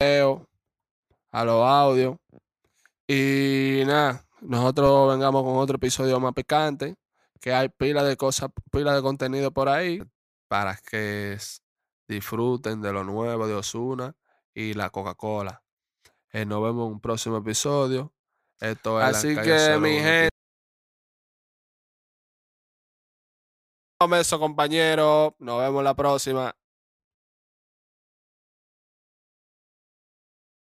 A los audios. Y nada, nosotros vengamos con otro episodio más picante, que hay pila de cosas, pila de contenido por ahí, para que disfruten de lo nuevo de Osuna y la Coca-Cola. Eh, nos vemos en un próximo episodio. Esto es Así que, mi gente. Eso, compañero. Nos vemos la próxima.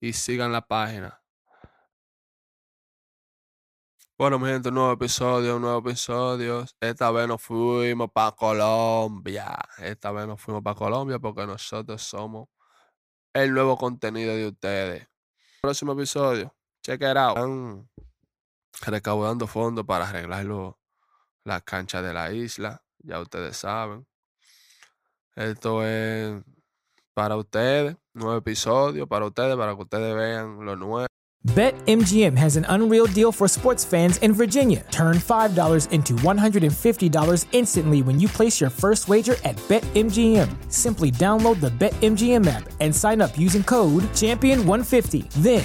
Y sigan la página. Bueno, mi gente, un nuevo episodio, un nuevo episodio. Esta vez nos fuimos para Colombia. Esta vez nos fuimos para Colombia porque nosotros somos el nuevo contenido de ustedes. Próximo episodio, check it out. Están recaudando fondos para arreglar las canchas de la isla. Ya ustedes saben. Esto es para ustedes, nuevo episodio para ustedes, para que ustedes vean lo nuevo. BetMGM has an unreal deal for sports fans in Virginia. Turn $5 into $150 instantly when you place your first wager at BetMGM. Simply download the BetMGM app and sign up using code Champion150. Then,